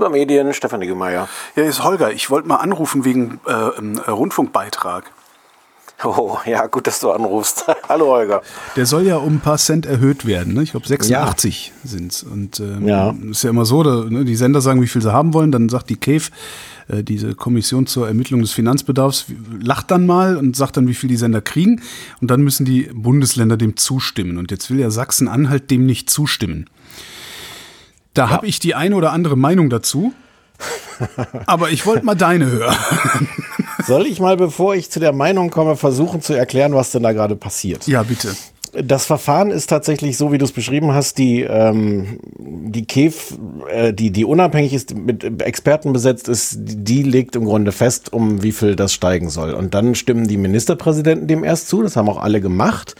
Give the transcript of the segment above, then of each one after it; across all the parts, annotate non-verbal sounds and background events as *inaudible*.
über Medien, Stefan Niggemeier. Ja, ist Holger. Ich wollte mal anrufen wegen äh, äh, Rundfunkbeitrag. Oh, ja, gut, dass du anrufst. *laughs* Hallo, Holger. Der soll ja um ein paar Cent erhöht werden. Ne? Ich glaube, 86 ja. sind's. Und ähm, ja. ist ja immer so, da, ne, die Sender sagen, wie viel sie haben wollen. Dann sagt die CAVE, äh, diese Kommission zur Ermittlung des Finanzbedarfs, lacht dann mal und sagt dann, wie viel die Sender kriegen. Und dann müssen die Bundesländer dem zustimmen. Und jetzt will ja Sachsen-Anhalt dem nicht zustimmen. Da ja. habe ich die eine oder andere Meinung dazu. *laughs* Aber ich wollte mal deine hören. Soll ich mal, bevor ich zu der Meinung komme, versuchen zu erklären, was denn da gerade passiert? Ja, bitte. Das Verfahren ist tatsächlich so, wie du es beschrieben hast, die, ähm, die KEF, äh, die, die unabhängig ist, mit Experten besetzt ist, die legt im Grunde fest, um wie viel das steigen soll. Und dann stimmen die Ministerpräsidenten dem erst zu, das haben auch alle gemacht.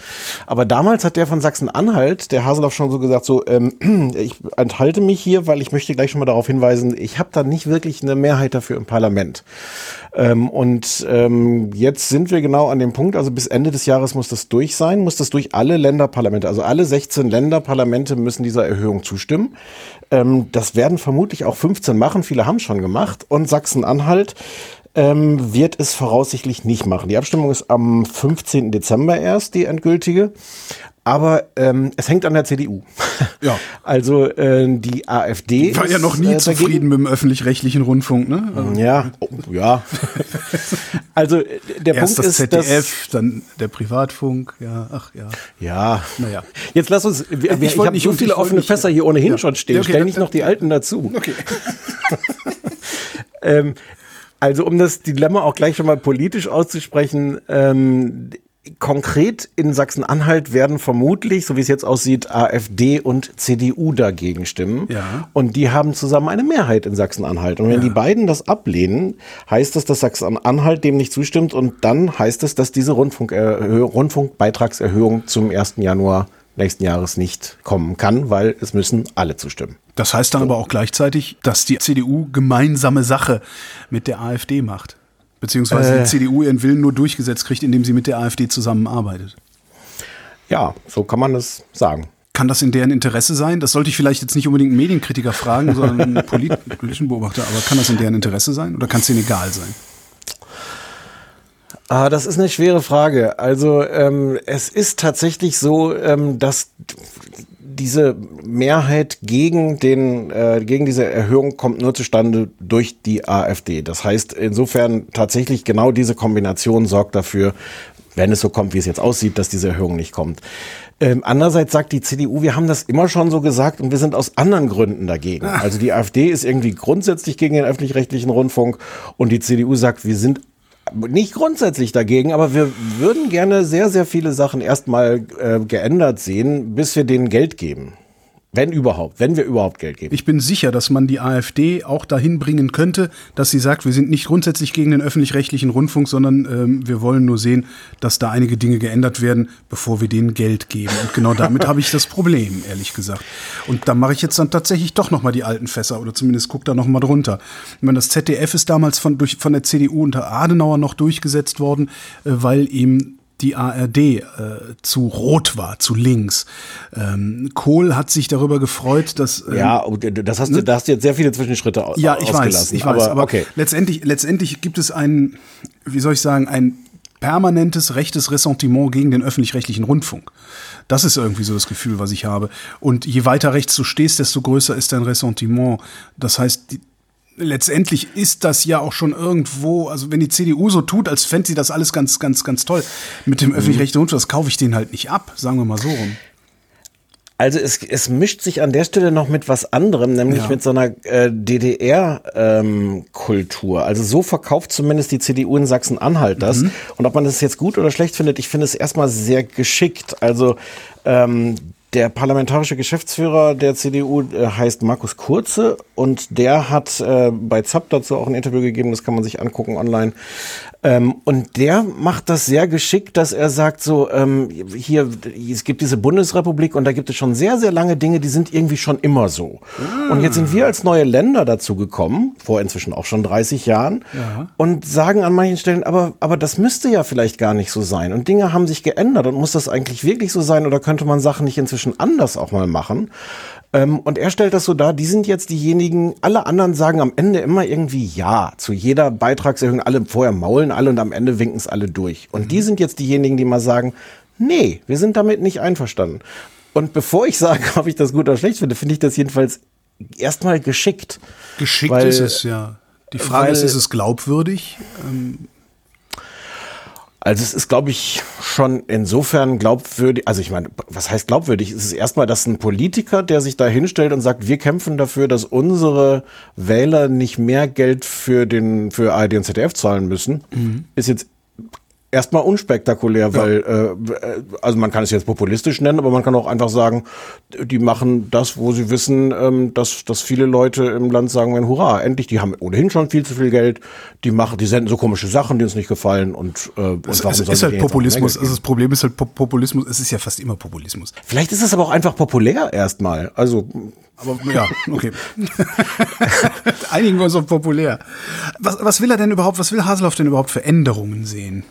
Aber damals hat der von Sachsen-Anhalt, der Haseloff schon so gesagt, so, ähm, *clears throat* ich enthalte mich hier, weil ich möchte gleich schon mal darauf hinweisen, ich habe da nicht wirklich eine Mehrheit dafür im Parlament. Ähm, und ähm, jetzt sind wir genau an dem Punkt, also bis Ende des Jahres muss das durch sein, muss das durch alle Länderparlamente, also alle 16 Länderparlamente müssen dieser Erhöhung zustimmen. Ähm, das werden vermutlich auch 15 machen, viele haben schon gemacht. Und Sachsen-Anhalt ähm, wird es voraussichtlich nicht machen. Die Abstimmung ist am 15. Dezember erst, die endgültige. Aber ähm, es hängt an der CDU. *laughs* Ja. Also äh, die AfD. Ich war ja noch nie äh, zufrieden mit dem öffentlich-rechtlichen Rundfunk, ne? Also, ja, oh, ja. *laughs* also äh, der Erst Punkt das ist, ZDF, dann der Privatfunk, ja, ach ja. Ja. Naja. Jetzt lass uns. Wir, ich, ich habe so viele offene Fässer hier ohnehin ja. schon stehen. Okay, Stell nicht noch die alten dazu. Okay. *laughs* ähm, also um das Dilemma auch gleich schon mal politisch auszusprechen, ähm, Konkret in Sachsen-Anhalt werden vermutlich, so wie es jetzt aussieht, AfD und CDU dagegen stimmen. Ja. Und die haben zusammen eine Mehrheit in Sachsen-Anhalt. Und wenn ja. die beiden das ablehnen, heißt das, dass Sachsen-Anhalt dem nicht zustimmt. Und dann heißt es, dass diese Rundfunk Rundfunkbeitragserhöhung zum 1. Januar nächsten Jahres nicht kommen kann, weil es müssen alle zustimmen. Das heißt dann so. aber auch gleichzeitig, dass die CDU gemeinsame Sache mit der AfD macht. Beziehungsweise äh, die CDU ihren Willen nur durchgesetzt kriegt, indem sie mit der AfD zusammenarbeitet. Ja, so kann man es sagen. Kann das in deren Interesse sein? Das sollte ich vielleicht jetzt nicht unbedingt einen Medienkritiker fragen, sondern *laughs* einen polit politischen Beobachter. Aber kann das in deren Interesse sein oder kann es denen egal sein? Ah, das ist eine schwere Frage. Also ähm, es ist tatsächlich so, ähm, dass diese Mehrheit gegen den äh, gegen diese Erhöhung kommt nur zustande durch die AfD. Das heißt insofern tatsächlich genau diese Kombination sorgt dafür, wenn es so kommt, wie es jetzt aussieht, dass diese Erhöhung nicht kommt. Ähm, andererseits sagt die CDU, wir haben das immer schon so gesagt und wir sind aus anderen Gründen dagegen. Ah. Also die AfD ist irgendwie grundsätzlich gegen den öffentlich-rechtlichen Rundfunk und die CDU sagt, wir sind nicht grundsätzlich dagegen, aber wir würden gerne sehr, sehr viele Sachen erstmal äh, geändert sehen, bis wir denen Geld geben. Wenn überhaupt, wenn wir überhaupt Geld geben. Ich bin sicher, dass man die AfD auch dahin bringen könnte, dass sie sagt, wir sind nicht grundsätzlich gegen den öffentlich-rechtlichen Rundfunk, sondern ähm, wir wollen nur sehen, dass da einige Dinge geändert werden, bevor wir denen Geld geben. Und genau damit habe ich das Problem, ehrlich gesagt. Und da mache ich jetzt dann tatsächlich doch nochmal die alten Fässer oder zumindest guck da nochmal drunter. Ich meine, das ZDF ist damals von, durch, von der CDU unter Adenauer noch durchgesetzt worden, äh, weil ihm die ARD äh, zu rot war, zu links. Ähm, Kohl hat sich darüber gefreut, dass ähm, ja, das hast du, ne? da hast du jetzt sehr viele Zwischenschritte ja, ich Weiß, ich weiß, aber okay. letztendlich, letztendlich gibt es ein, wie soll ich sagen, ein permanentes rechtes Ressentiment gegen den öffentlich-rechtlichen Rundfunk. Das ist irgendwie so das Gefühl, was ich habe. Und je weiter rechts du stehst, desto größer ist dein Ressentiment. Das heißt, die, letztendlich ist das ja auch schon irgendwo, also wenn die CDU so tut, als fände sie das alles ganz, ganz, ganz toll mit dem mhm. öffentlich-rechtlichen Rundfunk, das kaufe ich denen halt nicht ab, sagen wir mal so rum. Also es, es mischt sich an der Stelle noch mit was anderem, nämlich ja. mit so einer äh, DDR-Kultur. Ähm, also so verkauft zumindest die CDU in Sachsen-Anhalt das. Mhm. Und ob man das jetzt gut oder schlecht findet, ich finde es erstmal sehr geschickt. Also ähm, der parlamentarische Geschäftsführer der CDU äh, heißt Markus Kurze und der hat äh, bei ZAP dazu auch ein Interview gegeben, das kann man sich angucken online. Ähm, und der macht das sehr geschickt, dass er sagt so, ähm, hier, es gibt diese Bundesrepublik und da gibt es schon sehr, sehr lange Dinge, die sind irgendwie schon immer so. Mm. Und jetzt sind wir als neue Länder dazu gekommen, vor inzwischen auch schon 30 Jahren, ja. und sagen an manchen Stellen, aber, aber das müsste ja vielleicht gar nicht so sein. Und Dinge haben sich geändert und muss das eigentlich wirklich so sein oder könnte man Sachen nicht inzwischen anders auch mal machen? Ähm, und er stellt das so dar, die sind jetzt diejenigen, alle anderen sagen am Ende immer irgendwie Ja zu jeder Beitragserhöhung, alle vorher maulen alle und am Ende winken es alle durch. Und mhm. die sind jetzt diejenigen, die mal sagen, nee, wir sind damit nicht einverstanden. Und bevor ich sage, *laughs* ob ich das gut oder schlecht finde, finde ich das jedenfalls erstmal geschickt. Geschickt weil, ist es, ja. Die Frage weil, ist, ist es glaubwürdig? Ähm also es ist, glaube ich, schon insofern glaubwürdig, also ich meine, was heißt glaubwürdig? Es ist erstmal, dass ein Politiker, der sich da hinstellt und sagt, wir kämpfen dafür, dass unsere Wähler nicht mehr Geld für den für ARD und ZDF zahlen müssen, mhm. ist jetzt erstmal unspektakulär, ja. weil äh, also man kann es jetzt populistisch nennen, aber man kann auch einfach sagen, die machen das, wo sie wissen, ähm, dass, dass viele Leute im Land sagen wenn Hurra, endlich, die haben ohnehin schon viel zu viel Geld, die machen, die senden so komische Sachen, die uns nicht gefallen und, äh, und es, warum es ist halt Populismus, also das Problem ist halt Populismus, es ist ja fast immer Populismus. Vielleicht ist es aber auch einfach populär erstmal, also aber ja, okay. *laughs* Einigen wir uns auf populär. Was, was will er denn überhaupt, was will Haseloff denn überhaupt für Änderungen sehen?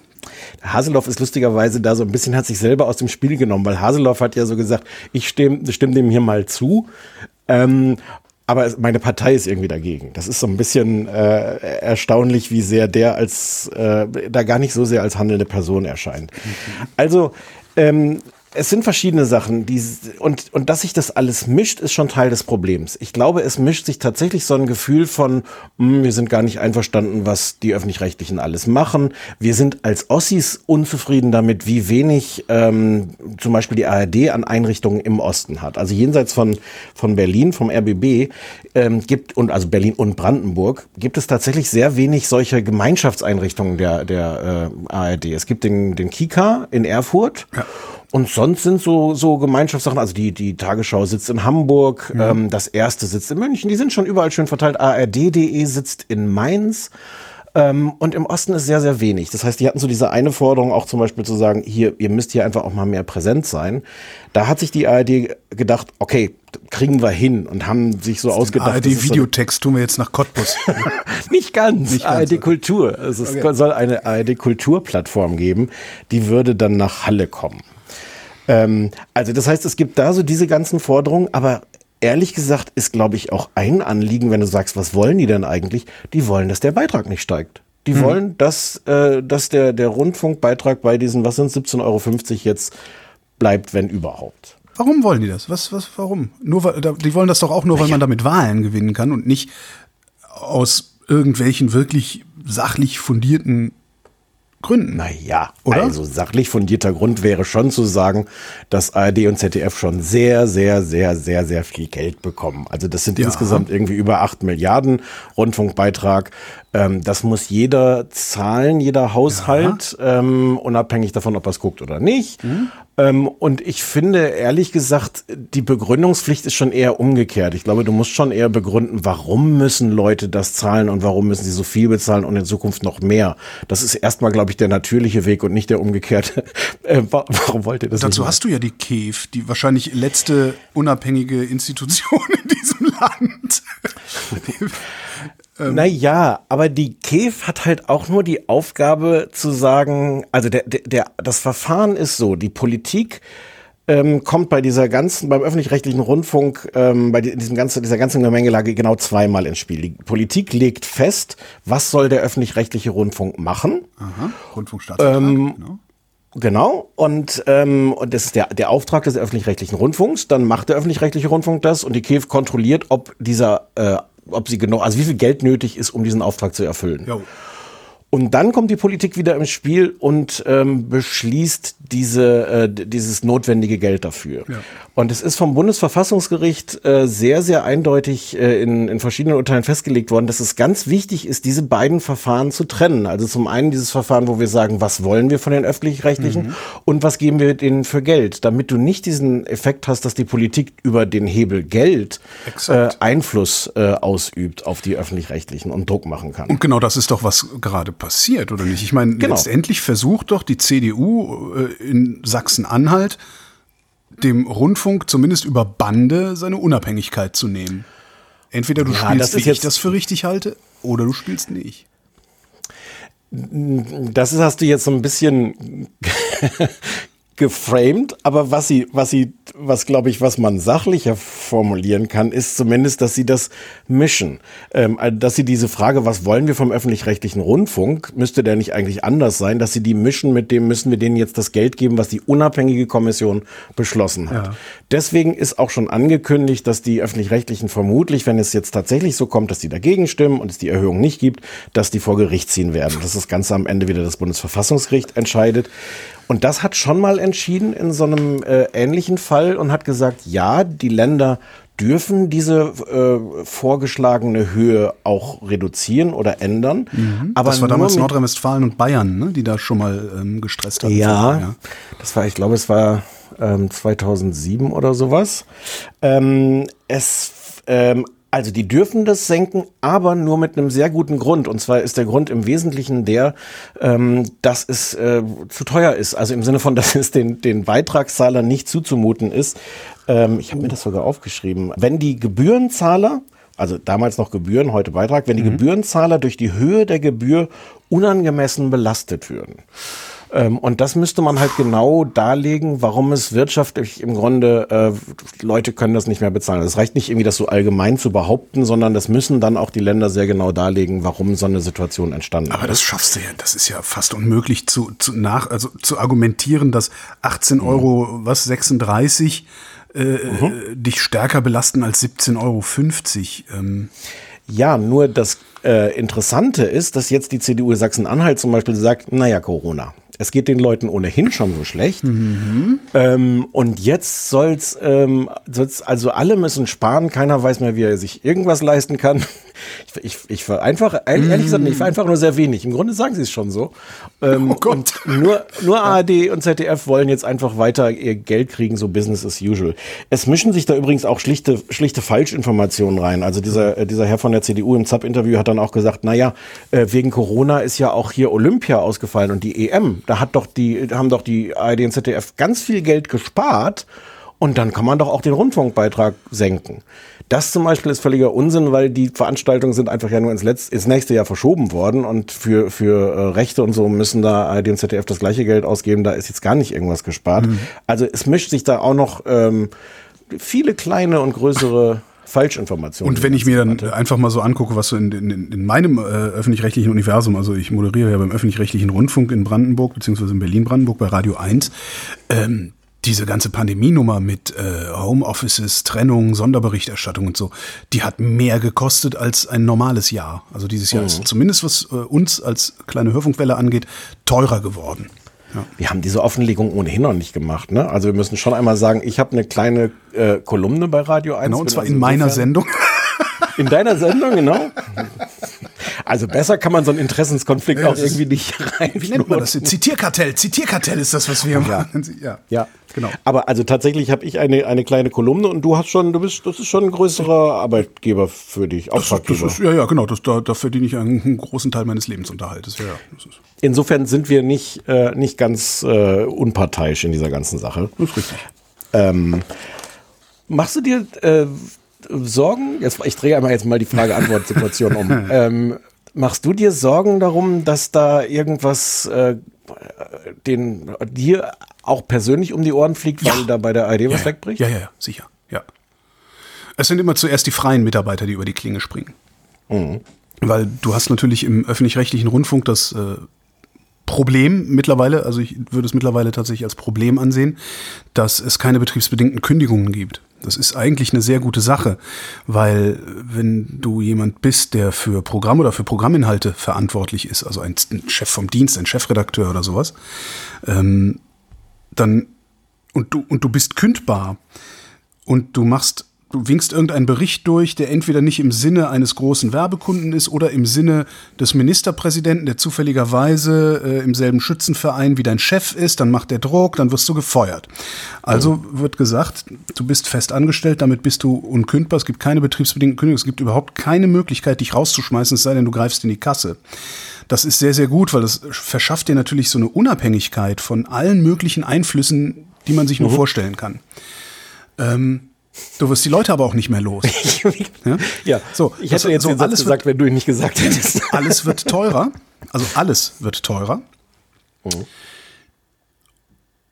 Haseloff ist lustigerweise da so ein bisschen, hat sich selber aus dem Spiel genommen, weil Haseloff hat ja so gesagt, ich stimme, stimme dem hier mal zu. Ähm, aber meine Partei ist irgendwie dagegen. Das ist so ein bisschen äh, erstaunlich, wie sehr der als äh, da gar nicht so sehr als handelnde Person erscheint. Mhm. Also ähm, es sind verschiedene Sachen, die, und, und dass sich das alles mischt, ist schon Teil des Problems. Ich glaube, es mischt sich tatsächlich so ein Gefühl von, mh, hm, wir sind gar nicht einverstanden, was die Öffentlich-Rechtlichen alles machen. Wir sind als Ossis unzufrieden damit, wie wenig ähm, zum Beispiel die ARD an Einrichtungen im Osten hat. Also jenseits von, von Berlin, vom RBB, ähm, gibt, und also Berlin und Brandenburg, gibt es tatsächlich sehr wenig solche Gemeinschaftseinrichtungen der, der äh, ARD. Es gibt den, den Kika in Erfurt. Ja. Und sonst sind so, so Gemeinschaftssachen, also die, die Tagesschau sitzt in Hamburg, mhm. ähm, das erste sitzt in München, die sind schon überall schön verteilt. ARD.de sitzt in Mainz. Ähm, und im Osten ist sehr, sehr wenig. Das heißt, die hatten so diese eine Forderung auch zum Beispiel zu sagen, hier, ihr müsst hier einfach auch mal mehr präsent sein. Da hat sich die ARD gedacht, okay, kriegen wir hin und haben sich so ausgedacht. ARD-Videotext tun wir jetzt nach Cottbus. *laughs* Nicht ganz. ARD-Kultur. Also es okay. soll eine ARD-Kulturplattform geben, die würde dann nach Halle kommen. Ähm, also das heißt, es gibt da so diese ganzen Forderungen, aber ehrlich gesagt ist, glaube ich, auch ein Anliegen, wenn du sagst, was wollen die denn eigentlich? Die wollen, dass der Beitrag nicht steigt. Die mhm. wollen, dass, äh, dass der, der Rundfunkbeitrag bei diesen, was sind 17,50 Euro jetzt bleibt, wenn überhaupt. Warum wollen die das? Was, was, warum? Nur, weil, die wollen das doch auch nur, weil man damit Wahlen gewinnen kann und nicht aus irgendwelchen wirklich sachlich fundierten Gründen. Naja, oder? Also sachlich fundierter Grund wäre schon zu sagen, dass ARD und ZDF schon sehr, sehr, sehr, sehr, sehr viel Geld bekommen. Also das sind ja. insgesamt irgendwie über acht Milliarden Rundfunkbeitrag. Ähm, das muss jeder zahlen, jeder Haushalt, ähm, unabhängig davon, ob er es guckt oder nicht. Mhm. Ähm, und ich finde, ehrlich gesagt, die Begründungspflicht ist schon eher umgekehrt. Ich glaube, du musst schon eher begründen, warum müssen Leute das zahlen und warum müssen sie so viel bezahlen und in Zukunft noch mehr. Das ist erstmal, glaube ich, der natürliche Weg und nicht der umgekehrte. *laughs* Äh, warum wollt ihr das? Dazu hast du ja die KEF, die wahrscheinlich letzte unabhängige Institution *laughs* in diesem Land. *laughs* Ähm. Naja, aber die KEF hat halt auch nur die Aufgabe zu sagen, also der, der, der, das Verfahren ist so, die Politik ähm, kommt bei dieser ganzen, beim öffentlich-rechtlichen Rundfunk, ähm, bei diesem ganzen, dieser ganzen Gemengelage genau zweimal ins Spiel. Die Politik legt fest, was soll der öffentlich-rechtliche Rundfunk machen. Aha, Rundfunkstaatsvertrag, ähm, genau. Genau, und, ähm, und das ist der, der Auftrag des öffentlich-rechtlichen Rundfunks. Dann macht der öffentlich-rechtliche Rundfunk das und die KEF kontrolliert, ob dieser äh, ob sie genau, also wie viel Geld nötig ist, um diesen Auftrag zu erfüllen. Jo. Und dann kommt die Politik wieder ins Spiel und ähm, beschließt diese, äh, dieses notwendige Geld dafür. Ja. Und es ist vom Bundesverfassungsgericht äh, sehr, sehr eindeutig äh, in, in verschiedenen Urteilen festgelegt worden, dass es ganz wichtig ist, diese beiden Verfahren zu trennen. Also zum einen dieses Verfahren, wo wir sagen, was wollen wir von den öffentlich-rechtlichen mhm. und was geben wir denen für Geld, damit du nicht diesen Effekt hast, dass die Politik über den Hebel Geld äh, Einfluss äh, ausübt auf die öffentlich-rechtlichen und Druck machen kann. Und genau das ist doch, was gerade passiert, oder nicht? Ich meine, genau. letztendlich versucht doch die CDU äh, in Sachsen-Anhalt dem Rundfunk zumindest über Bande seine Unabhängigkeit zu nehmen. Entweder du ja, spielst, wie ich das für richtig halte, oder du spielst nicht. Das hast du jetzt so ein bisschen geframed, aber was sie, was sie, was glaube ich, was man sachlicher formulieren kann, ist zumindest, dass sie das mischen. Ähm, also, dass sie diese Frage, was wollen wir vom öffentlich-rechtlichen Rundfunk, müsste der nicht eigentlich anders sein, dass sie die mischen mit dem, müssen wir denen jetzt das Geld geben, was die unabhängige Kommission beschlossen hat. Ja. Deswegen ist auch schon angekündigt, dass die öffentlich-rechtlichen vermutlich, wenn es jetzt tatsächlich so kommt, dass die dagegen stimmen und es die Erhöhung nicht gibt, dass die vor Gericht ziehen werden. Dass das Ganze am Ende wieder das Bundesverfassungsgericht entscheidet. Und das hat schon mal entschieden in so einem äh, ähnlichen Fall und hat gesagt, ja, die Länder dürfen diese äh, vorgeschlagene Höhe auch reduzieren oder ändern. Mhm. Aber das war damals Nordrhein-Westfalen und Bayern, ne, die da schon mal ähm, gestresst haben. Ja, ja, das war, ich glaube, es war ähm, 2007 oder sowas. Ähm, es ähm, also die dürfen das senken, aber nur mit einem sehr guten Grund. Und zwar ist der Grund im Wesentlichen der, ähm, dass es äh, zu teuer ist. Also im Sinne von, *laughs* dass es den, den Beitragszahlern nicht zuzumuten ist. Ähm, ich habe mir das sogar aufgeschrieben. Wenn die Gebührenzahler, also damals noch Gebühren, heute Beitrag, wenn die mhm. Gebührenzahler durch die Höhe der Gebühr unangemessen belastet würden. Ähm, und das müsste man halt genau darlegen, warum es wirtschaftlich im Grunde, äh, Leute können das nicht mehr bezahlen. Es reicht nicht irgendwie, das so allgemein zu behaupten, sondern das müssen dann auch die Länder sehr genau darlegen, warum so eine Situation entstanden Aber ist. Aber das schaffst du ja, das ist ja fast unmöglich zu, zu nach, also zu argumentieren, dass 18 Euro, mhm. was, 36 äh, mhm. dich stärker belasten als 17,50 Euro. Ähm. Ja, nur das äh, Interessante ist, dass jetzt die CDU Sachsen-Anhalt zum Beispiel sagt, naja, Corona. Es geht den Leuten ohnehin schon so schlecht. Mhm. Ähm, und jetzt soll's, ähm, soll's, also alle müssen sparen, keiner weiß mehr, wie er sich irgendwas leisten kann. *laughs* Ich, ich, ich war einfach, ehrlich, ehrlich gesagt, ich war einfach nur sehr wenig. Im Grunde sagen sie es schon so. Ähm, oh Gott. Und nur, nur ARD und ZDF wollen jetzt einfach weiter ihr Geld kriegen, so Business as usual. Es mischen sich da übrigens auch schlichte, schlichte Falschinformationen rein. Also dieser, äh, dieser Herr von der CDU im ZAP-Interview hat dann auch gesagt, naja, äh, wegen Corona ist ja auch hier Olympia ausgefallen und die EM. Da hat doch die, haben doch die ARD und ZDF ganz viel Geld gespart. Und dann kann man doch auch den Rundfunkbeitrag senken. Das zum Beispiel ist völliger Unsinn, weil die Veranstaltungen sind einfach ja nur ins, letzte, ins nächste Jahr verschoben worden und für, für äh, Rechte und so müssen da ARD und ZDF das gleiche Geld ausgeben. Da ist jetzt gar nicht irgendwas gespart. Mhm. Also es mischt sich da auch noch ähm, viele kleine und größere Falschinformationen. Und wenn ich mir dann hatte. einfach mal so angucke, was so in, in, in meinem äh, öffentlich-rechtlichen Universum, also ich moderiere ja beim öffentlich-rechtlichen Rundfunk in Brandenburg, beziehungsweise in Berlin-Brandenburg bei Radio 1, ähm, diese ganze Pandemienummer mit äh, Homeoffices, Trennung, Sonderberichterstattung und so, die hat mehr gekostet als ein normales Jahr. Also dieses Jahr mhm. ist zumindest was äh, uns als kleine Hörfunkwelle angeht, teurer geworden. Ja. Wir haben diese Offenlegung ohnehin noch nicht gemacht. Ne? Also wir müssen schon einmal sagen, ich habe eine kleine äh, Kolumne bei Radio 1. Genau, und zwar also in meiner Sendung. In deiner Sendung, genau. *laughs* Also besser kann man so einen Interessenskonflikt ja, auch irgendwie nicht rein. Wie nennt man das? Zitierkartell. Zitierkartell ist das, was wir ja. machen. *laughs* Ja. ja, genau. Aber also tatsächlich habe ich eine, eine kleine Kolumne und du hast schon, du bist, das ist schon ein größerer Arbeitgeber für dich, Auftraggeber. Das ist, ja, ja, genau. Das, da, da verdiene ich einen, großen Teil meines Lebensunterhaltes. Ja, ja. Insofern sind wir nicht, äh, nicht ganz äh, unparteiisch in dieser ganzen Sache. Das ist richtig. Ähm, machst du dir äh, Sorgen? Jetzt, ich drehe einmal jetzt mal die Frage-Antwort-Situation um. *laughs* ähm, machst du dir Sorgen darum, dass da irgendwas äh, den dir auch persönlich um die Ohren fliegt, weil ja. da bei der ARD ja, was wegbricht? Ja, ja, ja, sicher. Ja. Es sind immer zuerst die freien Mitarbeiter, die über die Klinge springen. Mhm. Weil du hast natürlich im öffentlich-rechtlichen Rundfunk das äh, Problem mittlerweile, also ich würde es mittlerweile tatsächlich als Problem ansehen, dass es keine betriebsbedingten Kündigungen gibt. Das ist eigentlich eine sehr gute Sache, weil wenn du jemand bist, der für Programm oder für Programminhalte verantwortlich ist, also ein Chef vom Dienst, ein Chefredakteur oder sowas, ähm, dann und du und du bist kündbar und du machst du winkst irgendeinen Bericht durch, der entweder nicht im Sinne eines großen Werbekunden ist oder im Sinne des Ministerpräsidenten, der zufälligerweise äh, im selben Schützenverein wie dein Chef ist, dann macht der Druck, dann wirst du gefeuert. Also oh. wird gesagt, du bist fest angestellt, damit bist du unkündbar, es gibt keine betriebsbedingten Kündigungen, es gibt überhaupt keine Möglichkeit, dich rauszuschmeißen, es sei denn, du greifst in die Kasse. Das ist sehr, sehr gut, weil das verschafft dir natürlich so eine Unabhängigkeit von allen möglichen Einflüssen, die man sich nur mhm. vorstellen kann. Ähm, Du wirst die Leute aber auch nicht mehr los. *laughs* ja? ja, so. Ich hätte jetzt so alles gesagt, wird, wenn du ihn nicht gesagt *laughs* hättest. Alles wird teurer. Also alles wird teurer. Mhm.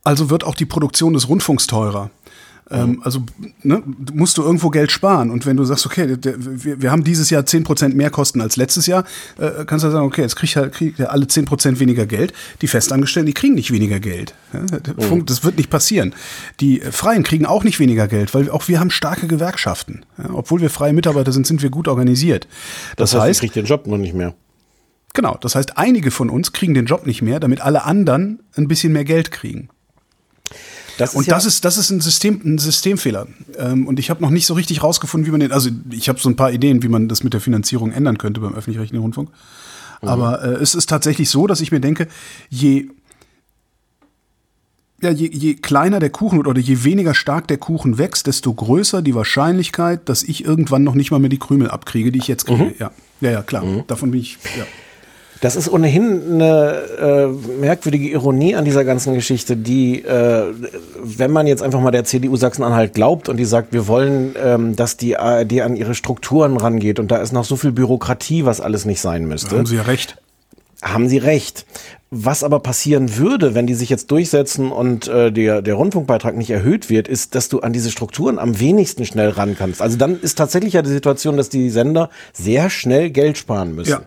Also wird auch die Produktion des Rundfunks teurer. Ähm, also ne, musst du irgendwo Geld sparen. Und wenn du sagst, okay, der, wir, wir haben dieses Jahr 10% mehr Kosten als letztes Jahr, äh, kannst du sagen, okay, jetzt kriegt halt, krieg alle 10% weniger Geld. Die Festangestellten, die kriegen nicht weniger Geld. Ja, mhm. Das wird nicht passieren. Die Freien kriegen auch nicht weniger Geld, weil auch wir haben starke Gewerkschaften. Ja, obwohl wir freie Mitarbeiter sind, sind wir gut organisiert. Das, das heißt, heißt, ich kriege den Job noch nicht mehr. Genau, das heißt, einige von uns kriegen den Job nicht mehr, damit alle anderen ein bisschen mehr Geld kriegen. Das und ja das ist das ist ein System ein Systemfehler. Ähm, und ich habe noch nicht so richtig rausgefunden, wie man den. Also ich habe so ein paar Ideen, wie man das mit der Finanzierung ändern könnte beim öffentlich-rechtlichen Rundfunk. Mhm. Aber äh, es ist tatsächlich so, dass ich mir denke, je ja, je, je kleiner der Kuchen wird oder je weniger stark der Kuchen wächst, desto größer die Wahrscheinlichkeit, dass ich irgendwann noch nicht mal mehr die Krümel abkriege, die ich jetzt kriege. Mhm. Ja, ja, ja, klar. Mhm. Davon bin ich. Ja. Das ist ohnehin eine äh, merkwürdige Ironie an dieser ganzen Geschichte, die, äh, wenn man jetzt einfach mal der CDU Sachsen-Anhalt glaubt und die sagt, wir wollen, ähm, dass die ARD an ihre Strukturen rangeht und da ist noch so viel Bürokratie, was alles nicht sein müsste. Da haben Sie ja recht. Haben Sie recht. Was aber passieren würde, wenn die sich jetzt durchsetzen und äh, der, der Rundfunkbeitrag nicht erhöht wird, ist, dass du an diese Strukturen am wenigsten schnell ran kannst. Also dann ist tatsächlich ja die Situation, dass die Sender sehr schnell Geld sparen müssen. Ja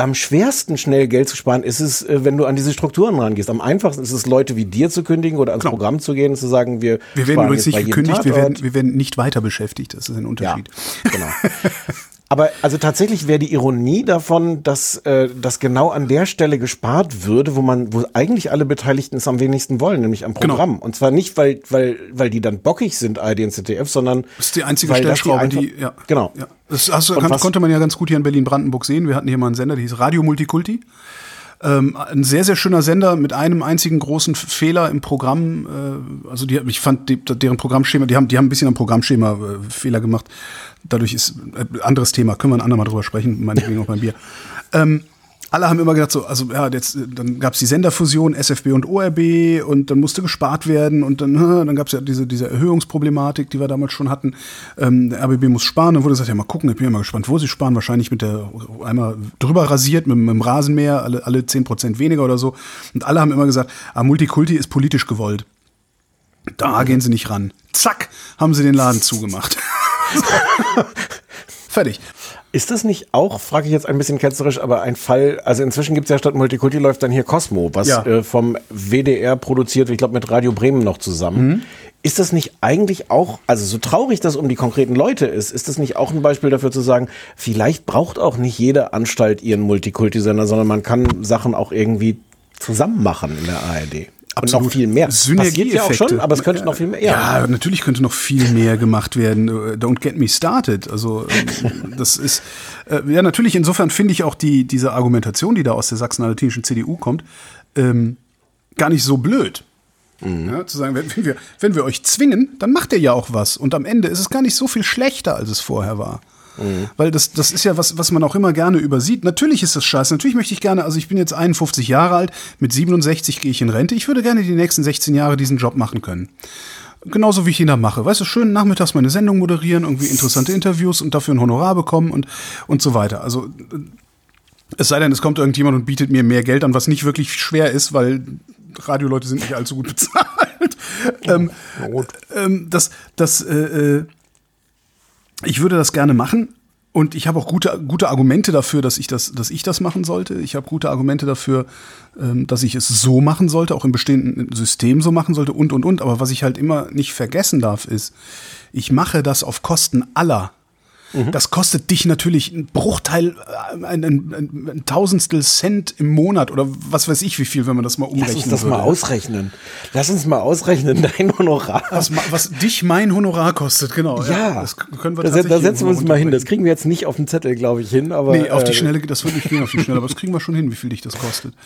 am schwersten schnell Geld zu sparen ist es, äh, wenn du an diese Strukturen rangehst. Am einfachsten ist es, Leute wie dir zu kündigen oder ans genau. Programm zu gehen und zu sagen, wir, wir werden übrigens nicht gekündigt, wir werden, wir werden nicht weiter beschäftigt. Das ist ein Unterschied. Ja, genau. *laughs* Aber also tatsächlich wäre die Ironie davon, dass, äh, dass genau an der Stelle gespart würde, wo man, wo eigentlich alle Beteiligten es am wenigsten wollen, nämlich am genau. Programm. Genau. Und zwar nicht, weil, weil, weil die dann bockig sind, ARD und ZDF, sondern das ist die einzige Stellschraube, die, einfach, die ja. Genau. Ja. Das hast, kann, konnte man ja ganz gut hier in Berlin-Brandenburg sehen. Wir hatten hier mal einen Sender, der hieß Radio Multikulti. Ähm, ein sehr, sehr schöner Sender mit einem einzigen großen Fehler im Programm. Äh, also die, ich fand die, deren Programmschema, die haben, die haben ein bisschen am Programmschema äh, Fehler gemacht. Dadurch ist äh, anderes Thema, können wir ein andermal drüber sprechen, meinetwegen auch beim Bier. Ähm, alle haben immer gedacht, so, also ja, jetzt, dann gab es die Senderfusion SFB und ORB und dann musste gespart werden und dann, *laughs* dann gab es ja diese, diese Erhöhungsproblematik, die wir damals schon hatten. Ähm, der RBB muss sparen, dann wurde gesagt, ja mal gucken, ich bin ja mal gespannt, wo sie sparen, wahrscheinlich mit der einmal drüber rasiert, mit, mit dem Rasenmäher, alle, alle 10% weniger oder so. Und alle haben immer gesagt, ah, Multikulti ist politisch gewollt. Da gehen sie nicht ran. Zack, haben sie den Laden zugemacht. *laughs* Fertig. Ist das nicht auch, frage ich jetzt ein bisschen ketzerisch, aber ein Fall, also inzwischen gibt es ja statt Multikulti läuft dann hier Cosmo, was ja. äh, vom WDR produziert, ich glaube mit Radio Bremen noch zusammen. Mhm. Ist das nicht eigentlich auch, also so traurig das um die konkreten Leute ist, ist das nicht auch ein Beispiel dafür zu sagen, vielleicht braucht auch nicht jede Anstalt ihren Multikulti-Sender, sondern man kann Sachen auch irgendwie zusammen machen in der ARD? Absolut. Und noch viel mehr. Synergieeffekte. Ja auch schon, aber es könnte noch viel mehr. Ja. ja, natürlich könnte noch viel mehr gemacht werden. Don't get me started. Also ähm, *laughs* das ist äh, ja natürlich. Insofern finde ich auch die diese Argumentation, die da aus der sachsen-anhaltinischen CDU kommt, ähm, gar nicht so blöd. Mhm. Ja, zu sagen, wenn wir, wenn wir euch zwingen, dann macht ihr ja auch was. Und am Ende ist es gar nicht so viel schlechter, als es vorher war. Mhm. Weil das, das ist ja was, was man auch immer gerne übersieht. Natürlich ist das scheiße. Natürlich möchte ich gerne, also ich bin jetzt 51 Jahre alt, mit 67 gehe ich in Rente. Ich würde gerne die nächsten 16 Jahre diesen Job machen können. Genauso wie ich ihn da mache. Weißt du, schön nachmittags meine Sendung moderieren, irgendwie interessante Interviews und dafür ein Honorar bekommen und, und so weiter. Also, es sei denn, es kommt irgendjemand und bietet mir mehr Geld an, was nicht wirklich schwer ist, weil Radioleute sind nicht allzu gut *laughs* bezahlt. Oh, ähm, ähm, das, das, äh, äh ich würde das gerne machen. Und ich habe auch gute, gute Argumente dafür, dass ich das, dass ich das machen sollte. Ich habe gute Argumente dafür, ähm, dass ich es so machen sollte, auch im bestehenden System so machen sollte und, und, und. Aber was ich halt immer nicht vergessen darf, ist, ich mache das auf Kosten aller. Mhm. Das kostet dich natürlich einen Bruchteil, äh, ein, ein, ein, ein, Tausendstel Cent im Monat oder was weiß ich wie viel, wenn man das mal umrechnen Lass uns das würde. mal ausrechnen. Lass uns mal ausrechnen, *laughs* dein Honorar. Was, was dich mein Honorar kostet, genau. Ja, ja das können wir da, da setzen wir uns mal hin. Das kriegen wir jetzt nicht auf den Zettel, glaube ich, hin. Aber, nee, auf die äh, Schnelle, das wird nicht gehen auf die Schnelle, aber das kriegen wir schon hin, wie viel dich das kostet. *laughs*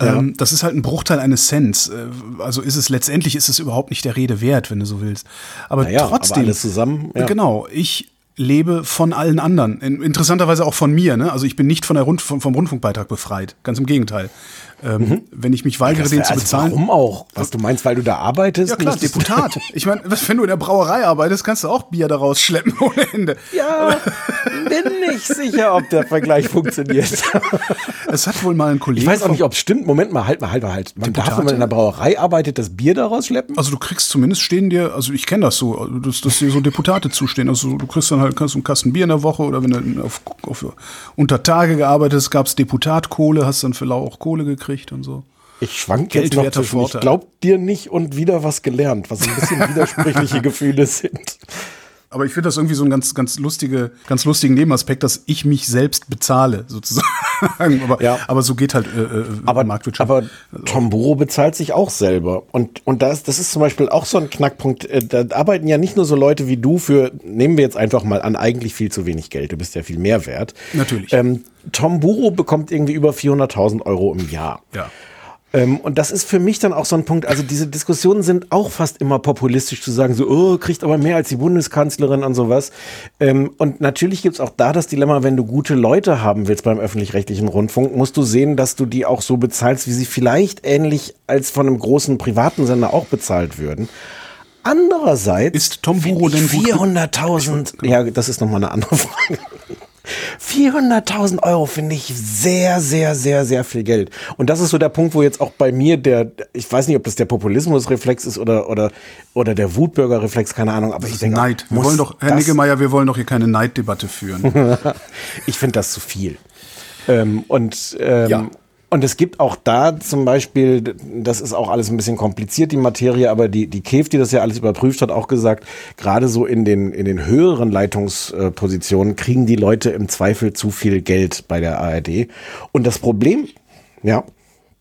Ja. Ähm, das ist halt ein Bruchteil eines Cents. Äh, also ist es letztendlich ist es überhaupt nicht der Rede wert, wenn du so willst. Aber naja, trotzdem. Aber alles zusammen. Ja. Genau. Ich lebe von allen anderen. Interessanterweise auch von mir. Ne? Also ich bin nicht von der Rund vom, vom Rundfunkbeitrag befreit. Ganz im Gegenteil. Ähm, mhm. Wenn ich mich weigere, den zu also bezahlen. Warum auch? Was du meinst, weil du da arbeitest? Ja klar, Deputat. ich meine, wenn du in der Brauerei arbeitest, kannst du auch Bier daraus schleppen *laughs* ohne Ende. Ja, bin nicht sicher, ob der Vergleich funktioniert. *laughs* es hat wohl mal ein Kollege. Ich weiß auch nicht, ob es stimmt. Moment mal, halt mal, halt mal, halt. Man Deputate? darf, wenn man in der Brauerei arbeitet, das Bier daraus schleppen? Also du kriegst zumindest stehen dir, also ich kenne das so, dass, dass dir so Deputate zustehen. Also du kriegst dann halt kannst einen Kasten Bier in der Woche oder wenn du auf, auf unter Tage gearbeitet hast, gab es Deputatkohle, hast dann für Lau auch Kohle gekriegt und so. Ich schwank jetzt noch zwischen, ich glaub dir nicht und wieder was gelernt, was ein bisschen *laughs* widersprüchliche Gefühle sind. Aber ich finde das irgendwie so ein ganz, ganz lustige, ganz lustigen Nebenaspekt, dass ich mich selbst bezahle, sozusagen. *laughs* aber, ja. aber so geht halt äh, äh aber, Marktwirtschaft. Aber Tomboro bezahlt sich auch selber. Und, und das, das ist zum Beispiel auch so ein Knackpunkt. Äh, da arbeiten ja nicht nur so Leute wie du für, nehmen wir jetzt einfach mal an, eigentlich viel zu wenig Geld. Du bist ja viel mehr wert. Natürlich. Ähm, Tomboro bekommt irgendwie über 400.000 Euro im Jahr. Ja. Ähm, und das ist für mich dann auch so ein Punkt, also diese Diskussionen sind auch fast immer populistisch zu sagen, so, oh, kriegt aber mehr als die Bundeskanzlerin und sowas. Ähm, und natürlich gibt's auch da das Dilemma, wenn du gute Leute haben willst beim öffentlich-rechtlichen Rundfunk, musst du sehen, dass du die auch so bezahlst, wie sie vielleicht ähnlich als von einem großen privaten Sender auch bezahlt würden. Andererseits ist Tom Buro denn 400.000. Ja, das ist nochmal eine andere *laughs* Frage. 400.000 Euro finde ich sehr, sehr, sehr, sehr viel Geld. Und das ist so der Punkt, wo jetzt auch bei mir der, ich weiß nicht, ob das der Populismusreflex ist oder, oder, oder der Wutbürgerreflex, keine Ahnung, aber das ich denke. Neid. Wir wollen doch, Herr Niggemeier, wir wollen doch hier keine Neiddebatte führen. *laughs* ich finde das zu viel. Ähm, und, ähm, ja. Und es gibt auch da zum Beispiel, das ist auch alles ein bisschen kompliziert, die Materie, aber die, die KEF, die das ja alles überprüft hat, auch gesagt, gerade so in den, in den höheren Leitungspositionen kriegen die Leute im Zweifel zu viel Geld bei der ARD. Und das Problem, ja,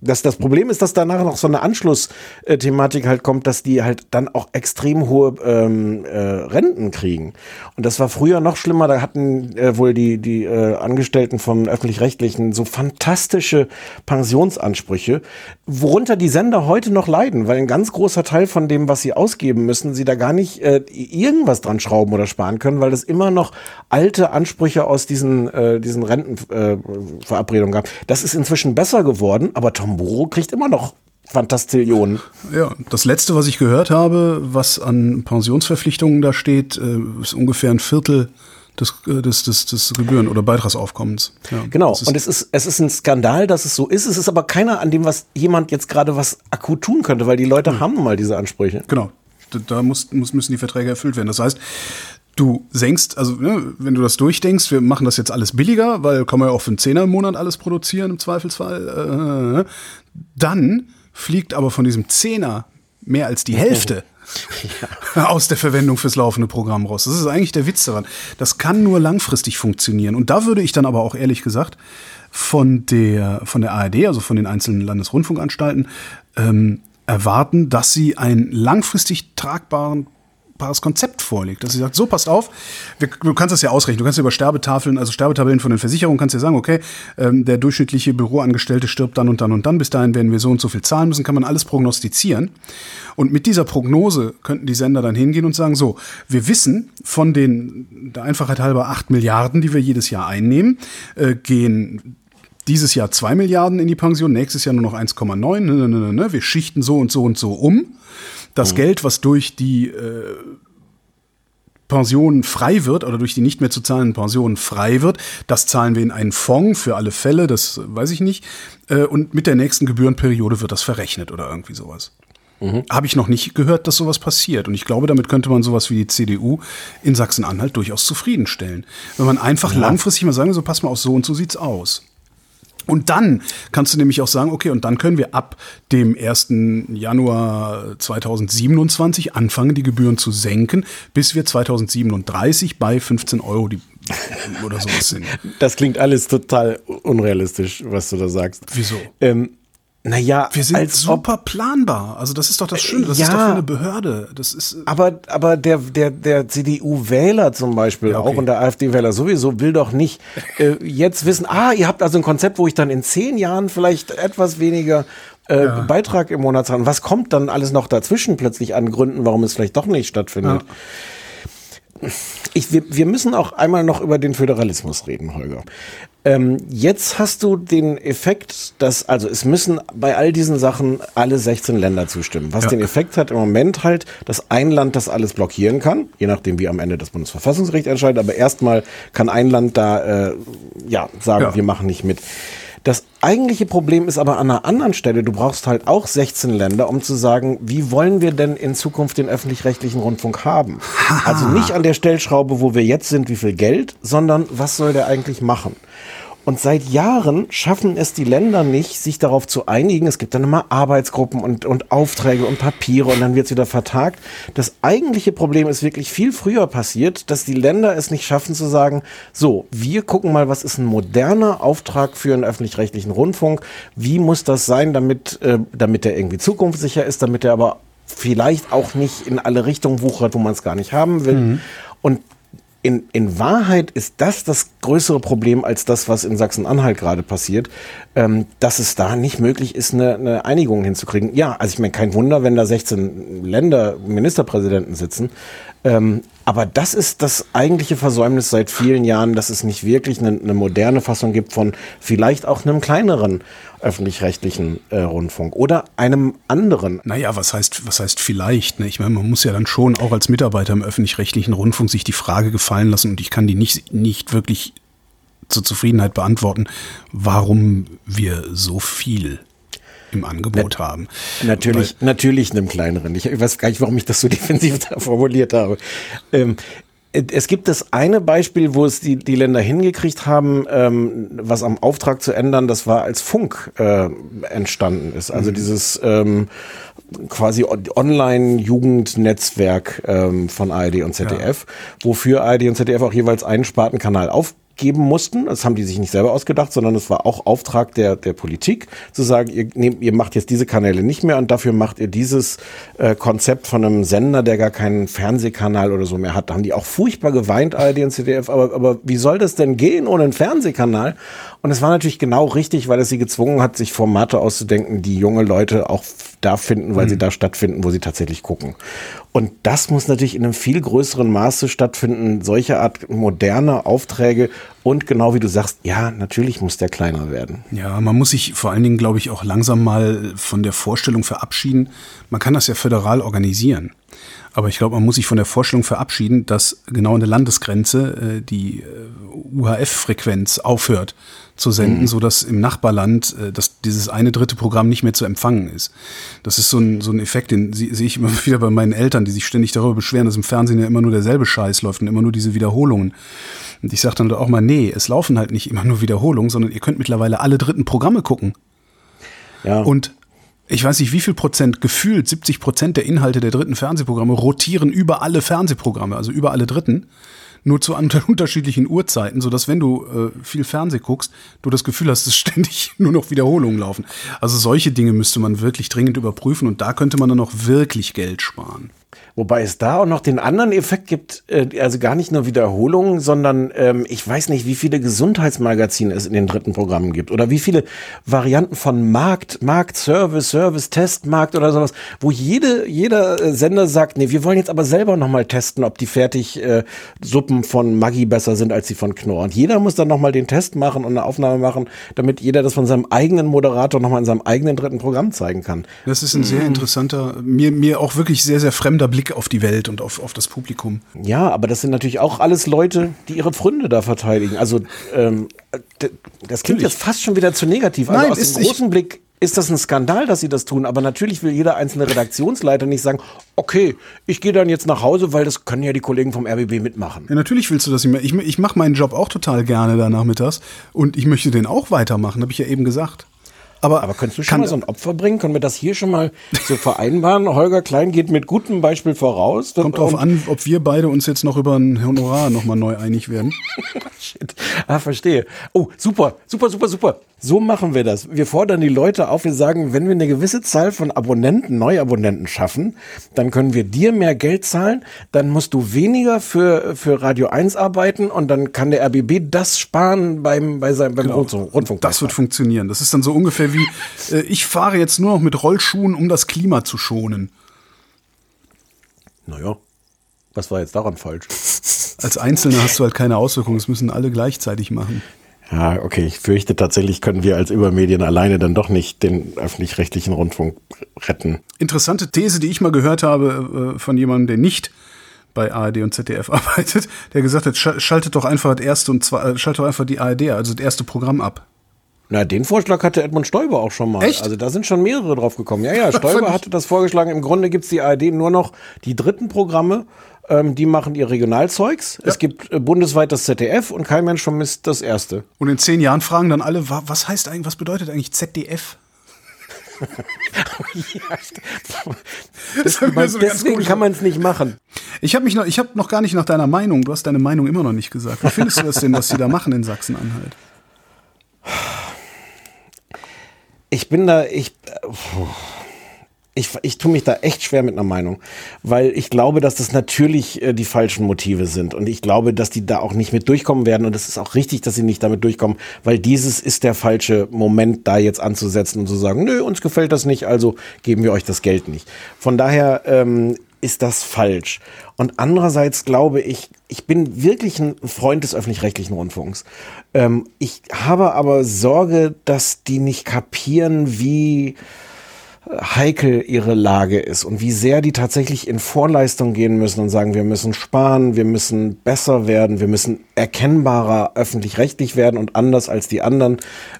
das, das Problem ist, dass danach noch so eine Anschlussthematik halt kommt, dass die halt dann auch extrem hohe ähm, äh, Renten kriegen. Und das war früher noch schlimmer. Da hatten äh, wohl die, die äh, Angestellten vom Öffentlich-Rechtlichen so fantastische Pensionsansprüche, worunter die Sender heute noch leiden, weil ein ganz großer Teil von dem, was sie ausgeben müssen, sie da gar nicht äh, irgendwas dran schrauben oder sparen können, weil es immer noch alte Ansprüche aus diesen, äh, diesen Rentenverabredungen äh, gab. Das ist inzwischen besser geworden, aber Tom Hamburo kriegt immer noch Fantastillionen. Ja, das letzte, was ich gehört habe, was an Pensionsverpflichtungen da steht, äh, ist ungefähr ein Viertel des, äh, des, des, des Gebühren- oder Beitragsaufkommens. Ja, genau. Und es ist, es ist ein Skandal, dass es so ist. Es ist aber keiner, an dem was jemand jetzt gerade was akut tun könnte, weil die Leute mhm. haben nun mal diese Ansprüche. Genau. Da muss, muss, müssen die Verträge erfüllt werden. Das heißt, du senkst, also ne, wenn du das durchdenkst, wir machen das jetzt alles billiger, weil kann man ja auch für einen Zehner im Monat alles produzieren im Zweifelsfall, äh, dann fliegt aber von diesem Zehner mehr als die Hälfte *laughs* ja. aus der Verwendung fürs laufende Programm raus. Das ist eigentlich der Witz daran. Das kann nur langfristig funktionieren. Und da würde ich dann aber auch ehrlich gesagt von der, von der ARD, also von den einzelnen Landesrundfunkanstalten, ähm, erwarten, dass sie einen langfristig tragbaren pares Konzept vorlegt, dass sie sagt, so passt auf, wir, du kannst das ja ausrechnen, du kannst über Sterbetafeln, also Sterbetabellen von den Versicherungen, kannst ja sagen, okay, ähm, der durchschnittliche Büroangestellte stirbt dann und dann und dann, bis dahin werden wir so und so viel zahlen müssen, kann man alles prognostizieren. Und mit dieser Prognose könnten die Sender dann hingehen und sagen, so, wir wissen von den, der Einfachheit halber, acht Milliarden, die wir jedes Jahr einnehmen, äh, gehen dieses Jahr zwei Milliarden in die Pension, nächstes Jahr nur noch 1,9. Ne, ne, ne, ne, wir schichten so und so und so um. Das mhm. Geld, was durch die äh, Pensionen frei wird oder durch die nicht mehr zu zahlenden Pensionen frei wird, das zahlen wir in einen Fonds für alle Fälle, das weiß ich nicht. Äh, und mit der nächsten Gebührenperiode wird das verrechnet oder irgendwie sowas. Mhm. Habe ich noch nicht gehört, dass sowas passiert. Und ich glaube, damit könnte man sowas wie die CDU in Sachsen-Anhalt durchaus zufriedenstellen. Wenn man einfach ja. langfristig mal sagen, so pass mal auf, so und so sieht's aus. Und dann kannst du nämlich auch sagen, okay, und dann können wir ab dem 1. Januar 2027 anfangen, die Gebühren zu senken, bis wir 2037 bei 15 Euro die oder sowas sind. Das klingt alles total unrealistisch, was du da sagst. Wieso? Ähm, naja, wir sind super planbar. Also das ist doch das Schöne. Das ja, ist doch für eine Behörde. Das ist. Äh, aber aber der der der CDU-Wähler zum Beispiel ja, okay. auch und der AfD-Wähler sowieso will doch nicht äh, jetzt wissen. Ah, ihr habt also ein Konzept, wo ich dann in zehn Jahren vielleicht etwas weniger äh, ja. Beitrag im Monat zahle. Was kommt dann alles noch dazwischen plötzlich an Gründen, warum es vielleicht doch nicht stattfindet? Ich, wir, wir müssen auch einmal noch über den Föderalismus reden, Holger. Ähm, jetzt hast du den Effekt, dass, also es müssen bei all diesen Sachen alle 16 Länder zustimmen. Was ja. den Effekt hat im Moment halt, dass ein Land das alles blockieren kann, je nachdem wie am Ende das Bundesverfassungsgericht entscheidet, aber erstmal kann ein Land da äh, ja sagen, ja. wir machen nicht mit. Das eigentliche Problem ist aber an einer anderen Stelle, du brauchst halt auch 16 Länder, um zu sagen, wie wollen wir denn in Zukunft den öffentlich-rechtlichen Rundfunk haben? *laughs* Also nicht an der Stellschraube, wo wir jetzt sind, wie viel Geld, sondern was soll der eigentlich machen? Und seit Jahren schaffen es die Länder nicht, sich darauf zu einigen. Es gibt dann immer Arbeitsgruppen und, und Aufträge und Papiere und dann wird es wieder vertagt. Das eigentliche Problem ist wirklich viel früher passiert, dass die Länder es nicht schaffen zu sagen, so, wir gucken mal, was ist ein moderner Auftrag für einen öffentlich-rechtlichen Rundfunk? Wie muss das sein, damit, äh, damit der irgendwie zukunftssicher ist, damit der aber vielleicht auch nicht in alle Richtungen wuchert, wo man es gar nicht haben will. Mhm. In, in Wahrheit ist das das größere Problem als das, was in Sachsen-Anhalt gerade passiert, ähm, dass es da nicht möglich ist, eine, eine Einigung hinzukriegen. Ja, also ich meine, kein Wunder, wenn da 16 Länder Ministerpräsidenten sitzen. Ähm, aber das ist das eigentliche Versäumnis seit vielen Jahren, dass es nicht wirklich eine, eine moderne Fassung gibt von vielleicht auch einem kleineren öffentlich-rechtlichen äh, Rundfunk oder einem anderen. Naja, was heißt, was heißt vielleicht? Ne? Ich meine, man muss ja dann schon auch als Mitarbeiter im öffentlich-rechtlichen Rundfunk sich die Frage gefallen lassen und ich kann die nicht, nicht wirklich zur Zufriedenheit beantworten, warum wir so viel im Angebot Na, haben. Natürlich, Weil, natürlich einem kleineren. Ich, weiß gar nicht, warum ich das so *laughs* defensiv da formuliert habe. Ähm, es gibt das eine Beispiel, wo es die, die Länder hingekriegt haben, ähm, was am Auftrag zu ändern, das war als Funk äh, entstanden ist. Also mhm. dieses ähm, quasi Online-Jugendnetzwerk ähm, von ARD und ZDF, ja. wofür ARD und ZDF auch jeweils einen Spartenkanal auf geben mussten. Das haben die sich nicht selber ausgedacht, sondern es war auch Auftrag der, der Politik, zu sagen, ihr, nehmt, ihr macht jetzt diese Kanäle nicht mehr und dafür macht ihr dieses äh, Konzept von einem Sender, der gar keinen Fernsehkanal oder so mehr hat. Da haben die auch furchtbar geweint, ARD und ZDF, aber, aber wie soll das denn gehen ohne einen Fernsehkanal? Und es war natürlich genau richtig, weil es sie gezwungen hat, sich Formate auszudenken, die junge Leute auch da finden, weil mhm. sie da stattfinden, wo sie tatsächlich gucken. Und das muss natürlich in einem viel größeren Maße stattfinden, solche Art moderne Aufträge. Und genau wie du sagst, ja, natürlich muss der kleiner werden. Ja, man muss sich vor allen Dingen, glaube ich, auch langsam mal von der Vorstellung verabschieden. Man kann das ja föderal organisieren. Aber ich glaube, man muss sich von der Vorstellung verabschieden, dass genau an der Landesgrenze äh, die äh, UHF-Frequenz aufhört zu senden, mhm. so dass im Nachbarland äh, dass dieses eine dritte Programm nicht mehr zu empfangen ist. Das ist so ein, so ein Effekt, den sehe ich immer *laughs* wieder bei meinen Eltern, die sich ständig darüber beschweren, dass im Fernsehen ja immer nur derselbe Scheiß läuft und immer nur diese Wiederholungen. Und ich sage dann auch mal, nee, es laufen halt nicht immer nur Wiederholungen, sondern ihr könnt mittlerweile alle dritten Programme gucken. Ja. Und ich weiß nicht, wie viel Prozent, gefühlt 70 Prozent der Inhalte der dritten Fernsehprogramme rotieren über alle Fernsehprogramme, also über alle dritten, nur zu *laughs* unterschiedlichen Uhrzeiten, sodass wenn du äh, viel Fernseh guckst, du das Gefühl hast, dass *laughs* ständig nur noch Wiederholungen laufen. Also solche Dinge müsste man wirklich dringend überprüfen und da könnte man dann auch wirklich Geld sparen. Wobei es da auch noch den anderen Effekt gibt, äh, also gar nicht nur Wiederholungen, sondern ähm, ich weiß nicht, wie viele Gesundheitsmagazine es in den dritten Programmen gibt oder wie viele Varianten von Markt, Markt, Service, Service, Test, Markt oder sowas, wo jede, jeder äh, Sender sagt, nee, wir wollen jetzt aber selber nochmal testen, ob die fertig äh, von Maggi besser sind als die von Knorr. Und jeder muss dann nochmal den Test machen und eine Aufnahme machen, damit jeder das von seinem eigenen Moderator nochmal in seinem eigenen dritten Programm zeigen kann. Das ist ein sehr interessanter, mir, mir auch wirklich sehr, sehr fremder Blick Blick auf die Welt und auf, auf das Publikum. Ja, aber das sind natürlich auch alles Leute, die ihre Freunde da verteidigen. Also ähm, das klingt jetzt fast schon wieder zu negativ. Also Nein, aus dem großen Blick ist das ein Skandal, dass sie das tun. Aber natürlich will jeder einzelne Redaktionsleiter nicht sagen, okay, ich gehe dann jetzt nach Hause, weil das können ja die Kollegen vom RBB mitmachen. Ja, natürlich willst du das nicht mehr. Ich, ich mache meinen Job auch total gerne da nachmittags und ich möchte den auch weitermachen, habe ich ja eben gesagt. Aber, aber könntest du schon mal so ein Opfer bringen? Können wir das hier schon mal so *laughs* vereinbaren? Holger Klein geht mit gutem Beispiel voraus. Kommt drauf an, ob wir beide uns jetzt noch über ein Honorar nochmal neu einig werden. *laughs* Shit. Ah, verstehe. Oh, super, super, super, super. So machen wir das. Wir fordern die Leute auf, wir sagen, wenn wir eine gewisse Zahl von Abonnenten, Neuabonnenten schaffen, dann können wir dir mehr Geld zahlen, dann musst du weniger für, für Radio 1 arbeiten und dann kann der RBB das sparen beim, bei seinem, beim genau. Rundfunk. Das wird funktionieren. Das ist dann so ungefähr wie, äh, ich fahre jetzt nur noch mit Rollschuhen, um das Klima zu schonen. Naja. Was war jetzt daran falsch? Als Einzelner hast du halt keine Auswirkungen, das müssen alle gleichzeitig machen. Ja, okay, ich fürchte tatsächlich können wir als Übermedien alleine dann doch nicht den öffentlich-rechtlichen Rundfunk retten. Interessante These, die ich mal gehört habe äh, von jemandem, der nicht bei ARD und ZDF *laughs* arbeitet, der gesagt hat, schaltet doch einfach das erste und zwei, äh, schaltet doch einfach die ARD, also das erste Programm ab. Na, den Vorschlag hatte Edmund Stoiber auch schon mal. Echt? Also da sind schon mehrere drauf gekommen. Ja, ja, *laughs* Stoiber hatte das vorgeschlagen. Im Grunde gibt's die ARD nur noch die dritten Programme. Ähm, die machen ihr Regionalzeugs. Ja. Es gibt äh, bundesweit das ZDF und kein Mensch vermisst das erste. Und in zehn Jahren fragen dann alle, was heißt eigentlich, was bedeutet eigentlich ZDF? *laughs* das, man, so deswegen kann man es nicht machen. Ich habe mich noch, ich habe noch gar nicht nach deiner Meinung. Du hast deine Meinung immer noch nicht gesagt. Wie findest du das denn, was sie da machen in Sachsen-Anhalt? Ich bin da, ich, ich, ich tue mich da echt schwer mit einer Meinung, weil ich glaube, dass das natürlich äh, die falschen Motive sind und ich glaube, dass die da auch nicht mit durchkommen werden und es ist auch richtig, dass sie nicht damit durchkommen, weil dieses ist der falsche Moment, da jetzt anzusetzen und zu sagen, nö, uns gefällt das nicht, also geben wir euch das Geld nicht. Von daher ähm, ist das falsch. Und andererseits glaube ich, ich bin wirklich ein Freund des öffentlich-rechtlichen Rundfunks. Ähm, ich habe aber Sorge, dass die nicht kapieren, wie heikel ihre Lage ist und wie sehr die tatsächlich in Vorleistung gehen müssen und sagen, wir müssen sparen, wir müssen besser werden, wir müssen erkennbarer öffentlich-rechtlich werden und anders als die anderen,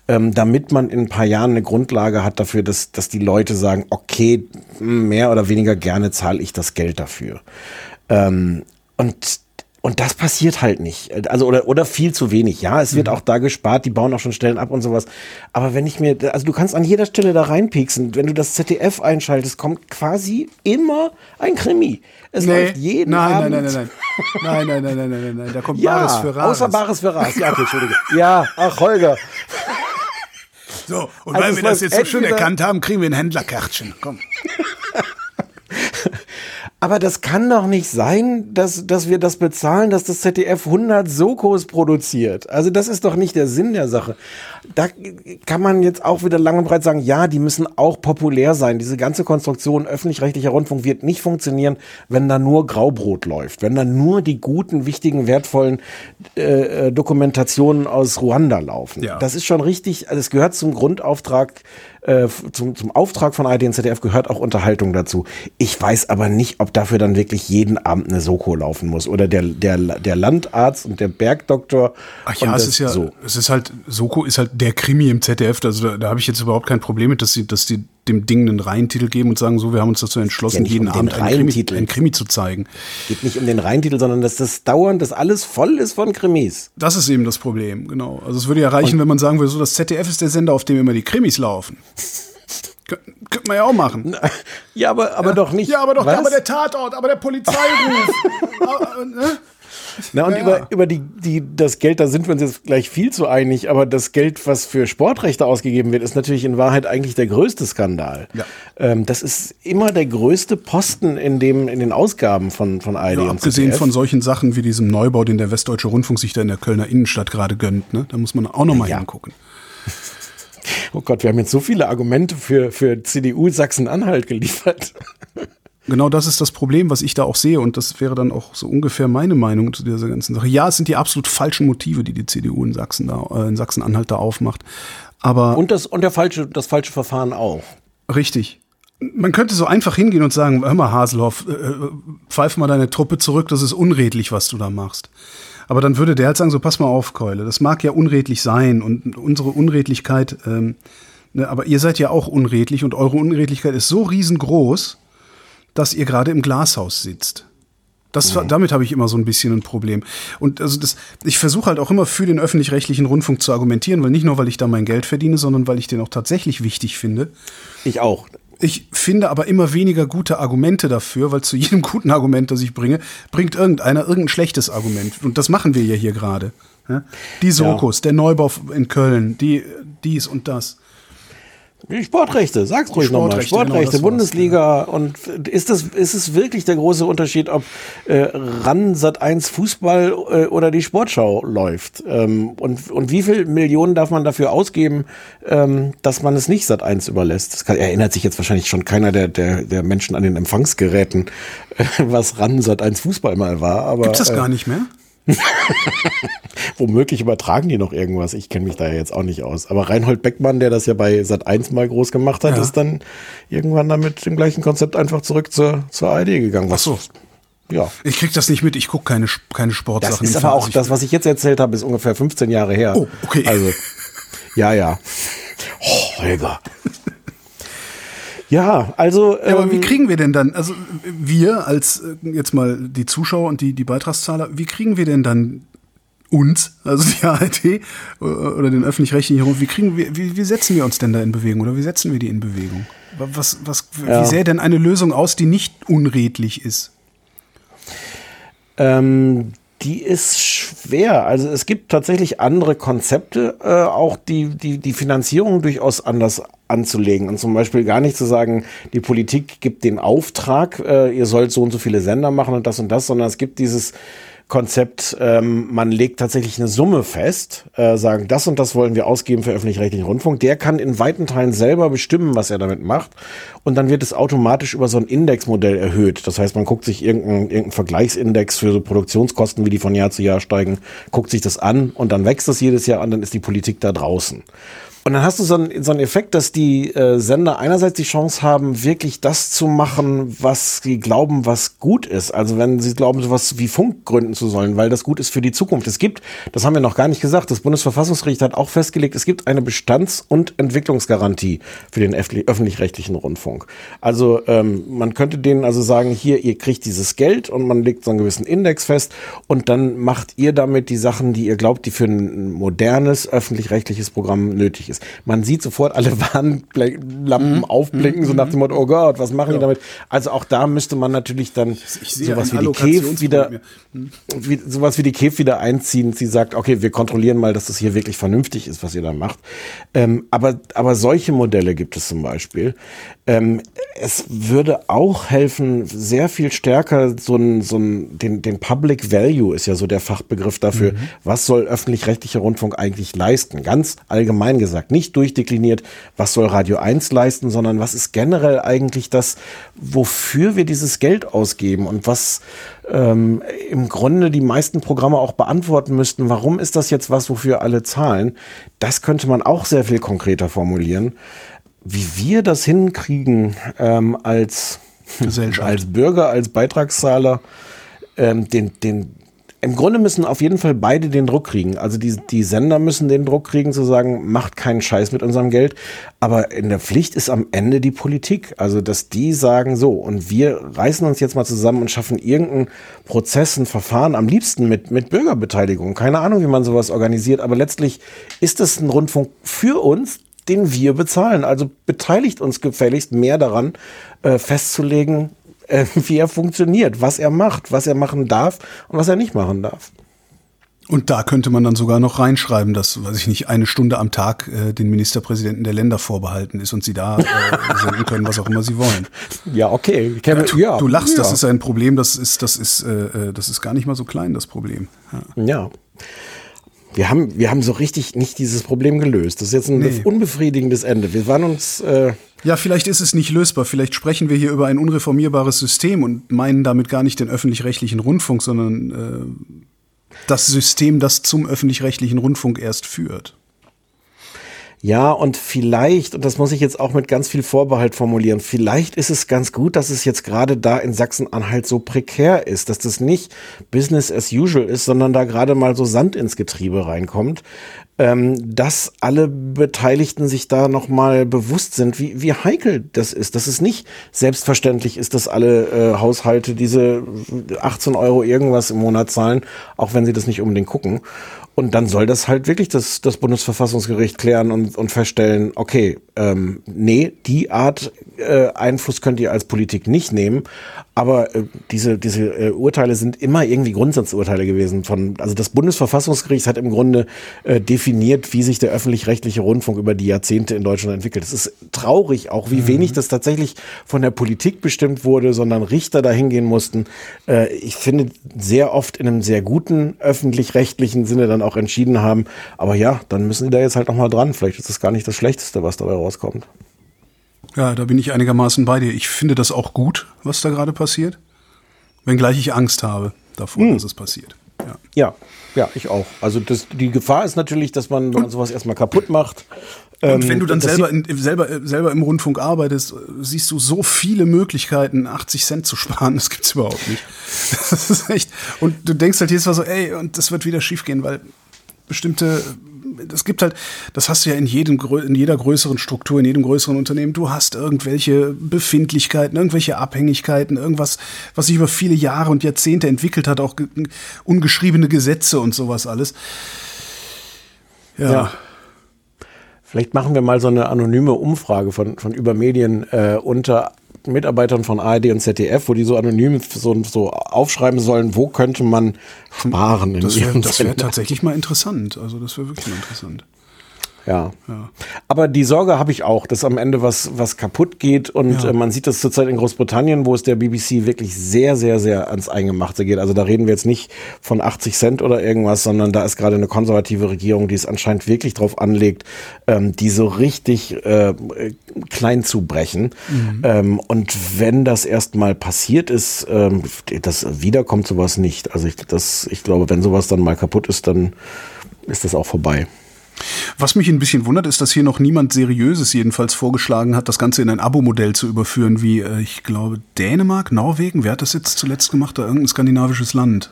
ähm, damit man in ein paar Jahren eine Grundlage hat dafür, dass, dass die Leute sagen, okay, mehr oder weniger gerne zahle ich das Geld dafür. Ähm, und und das passiert halt nicht. Also, oder, oder viel zu wenig. Ja, es wird mhm. auch da gespart, die bauen auch schon Stellen ab und sowas. Aber wenn ich mir, also du kannst an jeder Stelle da reinpieksen. Wenn du das ZDF einschaltest, kommt quasi immer ein Krimi. Es nee. läuft jeden nein, Abend. Nein, nein, nein, nein. Nein, nein, nein, nein, nein, nein, nein. Da kommt ja, Bares für Rares. Außer Bares für Rares. Ja, okay, Entschuldige. *laughs* Ja, ach, Holger. So, und also weil wir das jetzt so schön erkannt haben, kriegen wir ein Händlerkärtchen. Komm. *laughs* Aber das kann doch nicht sein, dass, dass wir das bezahlen, dass das ZDF 100 Sokos produziert. Also das ist doch nicht der Sinn der Sache. Da kann man jetzt auch wieder lang und breit sagen, ja, die müssen auch populär sein. Diese ganze Konstruktion öffentlich-rechtlicher Rundfunk wird nicht funktionieren, wenn da nur Graubrot läuft, wenn da nur die guten, wichtigen, wertvollen äh, äh Dokumentationen aus Ruanda laufen. Ja. Das ist schon richtig, also es gehört zum Grundauftrag äh, zum, zum Auftrag von ARD und ZDF gehört auch Unterhaltung dazu. Ich weiß aber nicht, ob dafür dann wirklich jeden Abend eine Soko laufen muss oder der, der, der Landarzt und der Bergdoktor. Ach ja, es ist ja, so. es ist halt, Soko ist halt der Krimi im ZDF, also da, da habe ich jetzt überhaupt kein Problem mit, dass sie, dass die dem Ding einen Reihentitel geben und sagen, so, wir haben uns dazu entschlossen, ja jeden um Abend einen Krimi, einen Krimi, zu zeigen. Geht nicht um den Reihentitel, sondern dass das dauernd, dass alles voll ist von Krimis. Das ist eben das Problem, genau. Also es würde ja reichen, und wenn man sagen würde, so, das ZDF ist der Sender, auf dem immer die Krimis laufen. *laughs* Könnte man ja auch machen. Ja, aber, aber ja. doch nicht. Ja, aber doch, aber der Tatort, aber der Polizeiruf. aber, *laughs* äh, ne? Na, und ja, über, über die, die, das Geld, da sind wir uns jetzt gleich viel zu einig, aber das Geld, was für Sportrechte ausgegeben wird, ist natürlich in Wahrheit eigentlich der größte Skandal. Ja. Ähm, das ist immer der größte Posten in, dem, in den Ausgaben von, von ARD ja, Abgesehen von solchen Sachen wie diesem Neubau, den der Westdeutsche Rundfunk sich da in der Kölner Innenstadt gerade gönnt, ne? da muss man auch noch mal ja. hingucken. *laughs* Oh Gott, wir haben jetzt so viele Argumente für, für CDU Sachsen-Anhalt geliefert. Genau das ist das Problem, was ich da auch sehe. Und das wäre dann auch so ungefähr meine Meinung zu dieser ganzen Sache. Ja, es sind die absolut falschen Motive, die die CDU in Sachsen da, äh, in Sachsen-Anhalt da aufmacht. Aber. Und das, und der falsche, das falsche Verfahren auch. Richtig. Man könnte so einfach hingehen und sagen, hör mal, Haselhoff, äh, äh, pfeif mal deine Truppe zurück, das ist unredlich, was du da machst. Aber dann würde der halt sagen, so pass mal auf, Keule, das mag ja unredlich sein und unsere Unredlichkeit, ähm, ne, aber ihr seid ja auch unredlich und eure Unredlichkeit ist so riesengroß, dass ihr gerade im Glashaus sitzt. Das, mhm. Damit habe ich immer so ein bisschen ein Problem. Und also das, ich versuche halt auch immer für den öffentlich-rechtlichen Rundfunk zu argumentieren, weil nicht nur, weil ich da mein Geld verdiene, sondern weil ich den auch tatsächlich wichtig finde. Ich auch. Ich finde aber immer weniger gute Argumente dafür, weil zu jedem *laughs* guten Argument, das ich bringe, bringt irgendeiner irgendein schlechtes Argument. Und das machen wir ja hier gerade. Die Sokos, ja. der Neubau in Köln, die, dies und das. Sportrechte, sag's ruhig nochmal. Sportrechte, genau, Sportrechte, das war's, Bundesliga. Und ist das, ist es wirklich der große Unterschied, ob äh, RAN Sat 1 Fußball äh, oder die Sportschau läuft? Ähm, und, und wie viel Millionen darf man dafür ausgeben, ähm, dass man es nicht Sat 1 überlässt? Das kann, erinnert sich jetzt wahrscheinlich schon keiner der, der, der Menschen an den Empfangsgeräten, äh, *laughs* was RAN Sat 1 Fußball mal war. Aber, Gibt's das äh, gar nicht mehr? *laughs* Womöglich übertragen die noch irgendwas. Ich kenne mich da ja jetzt auch nicht aus. Aber Reinhold Beckmann, der das ja bei Sat 1 mal groß gemacht hat, Ja. ist dann irgendwann dann mit dem gleichen Konzept einfach zurück zur, zur ARD gegangen. Was, Ach so. Ja. Ich krieg das nicht mit, ich gucke keine, keine Das Sportsachen. ist im aber auch, das, was ich jetzt erzählt habe, ist ungefähr 15 Jahre her. Oh, okay. Also, ja, ja. *laughs* Oh, Holger. Ja, also. Ja, aber wie ähm, kriegen wir denn dann, also wir als äh, jetzt mal die Zuschauer und die, die Beitragszahler, wie kriegen wir denn dann uns, also die *laughs* ARD äh, oder den öffentlich-rechtlichen Rundfunk, wie kriegen wir, wie, wie setzen wir uns denn da in Bewegung oder wie setzen wir die in Bewegung? Was, was, Ja. Wie sähe denn eine Lösung aus, die nicht unredlich ist? Ähm, die ist schwer. Also es gibt tatsächlich andere Konzepte, äh, auch die, die, die Finanzierung durchaus anders anzulegen. Und zum Beispiel gar nicht zu sagen, die Politik gibt den Auftrag, äh, ihr sollt so und so viele Sender machen und das und das, sondern es gibt dieses Konzept, ähm, man legt tatsächlich eine Summe fest, äh, sagen, das und das wollen wir ausgeben für öffentlich-rechtlichen Rundfunk. Der kann in weiten Teilen selber bestimmen, was er damit macht. Und dann wird es automatisch über so ein Indexmodell erhöht. Das heißt, man guckt sich irgendeinen irgendein Vergleichsindex für so Produktionskosten, wie die von Jahr zu Jahr steigen, guckt sich das an und dann wächst das jedes Jahr an, dann ist die Politik da draußen. Und dann hast du so einen, so einen Effekt, dass die äh, Sender einerseits die Chance haben, wirklich das zu machen, was sie glauben, was gut ist. Also wenn sie glauben, sowas wie Funk gründen zu sollen, weil das gut ist für die Zukunft. Es gibt, das haben wir noch gar nicht gesagt, das Bundesverfassungsgericht hat auch festgelegt, es gibt eine Bestands- und Entwicklungsgarantie für den öffentlich- öffentlich-rechtlichen Rundfunk. Also ähm, man könnte denen also sagen, hier, ihr kriegt dieses Geld und man legt so einen gewissen Index fest und dann macht ihr damit die Sachen, die ihr glaubt, die für ein modernes öffentlich-rechtliches Programm nötig ist. Man sieht sofort alle *laughs* Warnlampen aufblinken, so nach dem Motto, oh Gott, was machen die damit? Also auch da müsste man natürlich dann sowas wie die Allokationsproblem, wieder, ja. wie, sowas wie die KEF wieder einziehen. Sie sagt, okay, wir kontrollieren mal, dass das hier wirklich vernünftig ist, was ihr da macht. Ähm, aber, aber solche Modelle gibt es zum Beispiel. Ähm, es würde auch helfen, sehr viel stärker so ein, so ein, den, den Public Value ist ja so der Fachbegriff dafür. Was soll öffentlich-rechtlicher Rundfunk eigentlich leisten? Ganz allgemein gesagt, nicht durchdekliniert, was soll Radio 1 leisten, sondern was ist generell eigentlich das, wofür wir dieses Geld ausgeben und was ähm, im Grunde die meisten Programme auch beantworten müssten, warum ist das jetzt was, wofür alle zahlen? Das könnte man auch sehr viel konkreter formulieren. Wie wir das hinkriegen ähm, als, als Bürger, als Beitragszahler, ähm, den, den, im Grunde müssen auf jeden Fall beide den Druck kriegen. Also die, die Sender müssen den Druck kriegen zu sagen, macht keinen Scheiß mit unserem Geld. Aber in der Pflicht ist am Ende die Politik. Also dass die sagen so und wir reißen uns jetzt mal zusammen und schaffen irgendeinen Prozess, ein Verfahren, am liebsten mit, mit Bürgerbeteiligung. Keine Ahnung, wie man sowas organisiert. Aber letztlich ist es ein Rundfunk für uns, den wir bezahlen. Also beteiligt uns gefälligst mehr daran, äh, festzulegen, äh, wie er funktioniert, was er macht, was er machen darf und was er nicht machen darf. Und da könnte man dann sogar noch reinschreiben, dass, weiß ich nicht, eine Stunde am Tag äh, den Ministerpräsidenten der Länder vorbehalten ist und sie da äh, *laughs* senden können, was auch immer sie wollen. Ja, okay. Du, ja, du lachst, ja. das ist ein Problem, das ist, das ist, äh, äh, das ist gar nicht mal so klein, das Problem. Ja. Wir haben, wir haben so richtig nicht dieses Problem gelöst. Das ist jetzt ein Nee. unbefriedigendes Ende. Wir waren uns, äh, Ja, vielleicht ist es nicht lösbar. Vielleicht sprechen wir hier über ein unreformierbares System und meinen damit gar nicht den öffentlich-rechtlichen Rundfunk, sondern äh, das System, das zum öffentlich-rechtlichen Rundfunk erst führt. Ja, und vielleicht, und das muss ich jetzt auch mit ganz viel Vorbehalt formulieren, vielleicht ist es ganz gut, dass es jetzt gerade da in Sachsen-Anhalt so prekär ist, dass das nicht Business as usual ist, sondern da gerade mal so Sand ins Getriebe reinkommt, ähm, dass alle Beteiligten sich da nochmal bewusst sind, wie, wie heikel das ist, dass es nicht selbstverständlich ist, dass alle äh, Haushalte diese 18 Euro irgendwas im Monat zahlen, auch wenn sie das nicht unbedingt gucken. Und dann soll das halt wirklich das, das Bundesverfassungsgericht klären und, und feststellen, okay, ähm, nee, die Art äh, Einfluss könnt ihr als Politik nicht nehmen. Aber äh, diese, diese äh, Urteile sind immer irgendwie Grundsatzurteile gewesen. Von, also das Bundesverfassungsgericht hat im Grunde äh, definiert, wie sich der öffentlich-rechtliche Rundfunk über die Jahrzehnte in Deutschland entwickelt. Es ist traurig auch, wie mhm. wenig das tatsächlich von der Politik bestimmt wurde, sondern Richter dahin gehen mussten. Äh, ich finde, sehr oft in einem sehr guten öffentlich-rechtlichen Sinne dann auch entschieden haben. Aber ja, dann müssen die da jetzt halt nochmal dran. Vielleicht ist das gar nicht das Schlechteste, was dabei rauskommt. Ja, da bin ich einigermaßen bei dir. Ich finde das auch gut, was da gerade passiert. Wenngleich ich Angst habe davor, hm. dass es passiert. Ja. ja, ja, ich auch. Also das, die Gefahr ist natürlich, dass man, man sowas erstmal kaputt macht. Und wenn ähm, du dann selber, in, selber, selber im Rundfunk arbeitest, siehst du so viele Möglichkeiten, 80 Cent zu sparen. Das gibt's überhaupt nicht. *laughs* Das ist echt. Und du denkst halt jedes Mal so, ey, und das wird wieder schiefgehen, weil bestimmte es gibt halt, das hast du ja in jedem, in jeder größeren Struktur, in jedem größeren Unternehmen. Du hast irgendwelche Befindlichkeiten, irgendwelche Abhängigkeiten, irgendwas, was sich über viele Jahre und Jahrzehnte entwickelt hat, auch ungeschriebene Gesetze und sowas alles. Ja. ja. Vielleicht machen wir mal so eine anonyme Umfrage von, von Übermedien äh, unter Mitarbeitern von ARD und ZDF, wo die so anonym so, so aufschreiben sollen, wo könnte man sparen. das wäre wär tatsächlich mal interessant. Also das wäre wirklich mal interessant. Ja. ja. Aber die Sorge habe ich auch, dass am Ende was, was kaputt geht. Und ja. äh, man sieht das zurzeit in Großbritannien, wo es der BBC wirklich sehr, sehr, sehr ans Eingemachte geht. Also da reden wir jetzt nicht von 80 Cent oder irgendwas, sondern da ist gerade eine konservative Regierung, die es anscheinend wirklich drauf anlegt, ähm, die so richtig äh, klein zu brechen. Mhm. Ähm, und wenn das erstmal passiert ist, ähm, das wiederkommt sowas nicht. Also ich, das, ich glaube, wenn sowas dann mal kaputt ist, dann ist das auch vorbei. Was mich ein bisschen wundert, ist, dass hier noch niemand Seriöses jedenfalls vorgeschlagen hat, das Ganze in ein Abo-Modell zu überführen, wie äh, ich glaube Dänemark, Norwegen. Wer hat das jetzt zuletzt gemacht? Da irgendein skandinavisches Land.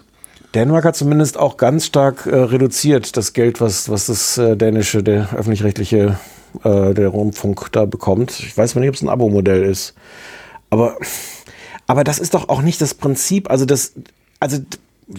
Dänemark hat zumindest auch ganz stark äh, reduziert das Geld, was, was das äh, dänische, der öffentlich-rechtliche, äh, der Rundfunk da bekommt. Ich weiß nicht, ob es ein Abo-Modell ist. Aber, aber das ist doch auch nicht das Prinzip. Also das, also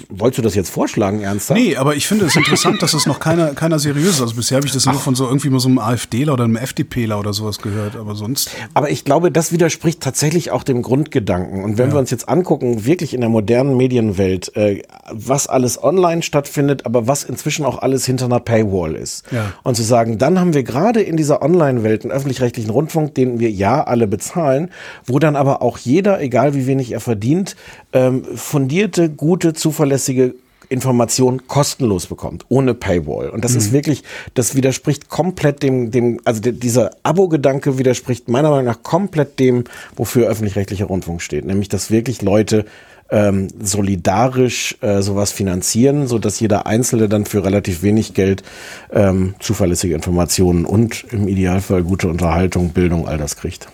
Wolltest du das jetzt vorschlagen, ernsthaft? Nee, aber ich finde es interessant, dass es noch keiner, keiner seriös ist. Also bisher habe ich das Ach. nur von so irgendwie mal so einem AfDler oder einem FDPler oder sowas gehört, aber sonst. Aber ich glaube, das widerspricht tatsächlich auch dem Grundgedanken. Und wenn ja. wir uns jetzt angucken, wirklich in der modernen Medienwelt, äh, was alles online stattfindet, aber was inzwischen auch alles hinter einer Paywall ist. Ja. Und zu sagen, dann haben wir gerade in dieser Online-Welt einen öffentlich-rechtlichen Rundfunk, den wir ja alle bezahlen, wo dann aber auch jeder, egal wie wenig er verdient, ähm, fundierte, gute, zuverlässige Information kostenlos bekommt, ohne Paywall. Und das mhm. ist wirklich, das widerspricht komplett dem, dem, also de, dieser Abo-Gedanke widerspricht meiner Meinung nach komplett dem, wofür öffentlich-rechtlicher Rundfunk steht. Nämlich, dass wirklich Leute ähm, solidarisch äh, sowas finanzieren, so dass jeder Einzelne dann für relativ wenig Geld ähm, zuverlässige Informationen und im Idealfall gute Unterhaltung, Bildung, all das kriegt.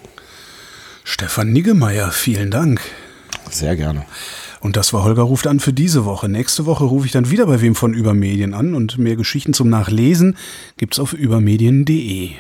Stefan Niggemeier, vielen Dank. Sehr gerne. Und das war Holger ruft an für diese Woche. Nächste Woche rufe ich dann wieder bei wem von Übermedien an und mehr Geschichten zum Nachlesen gibt's auf übermedien.de.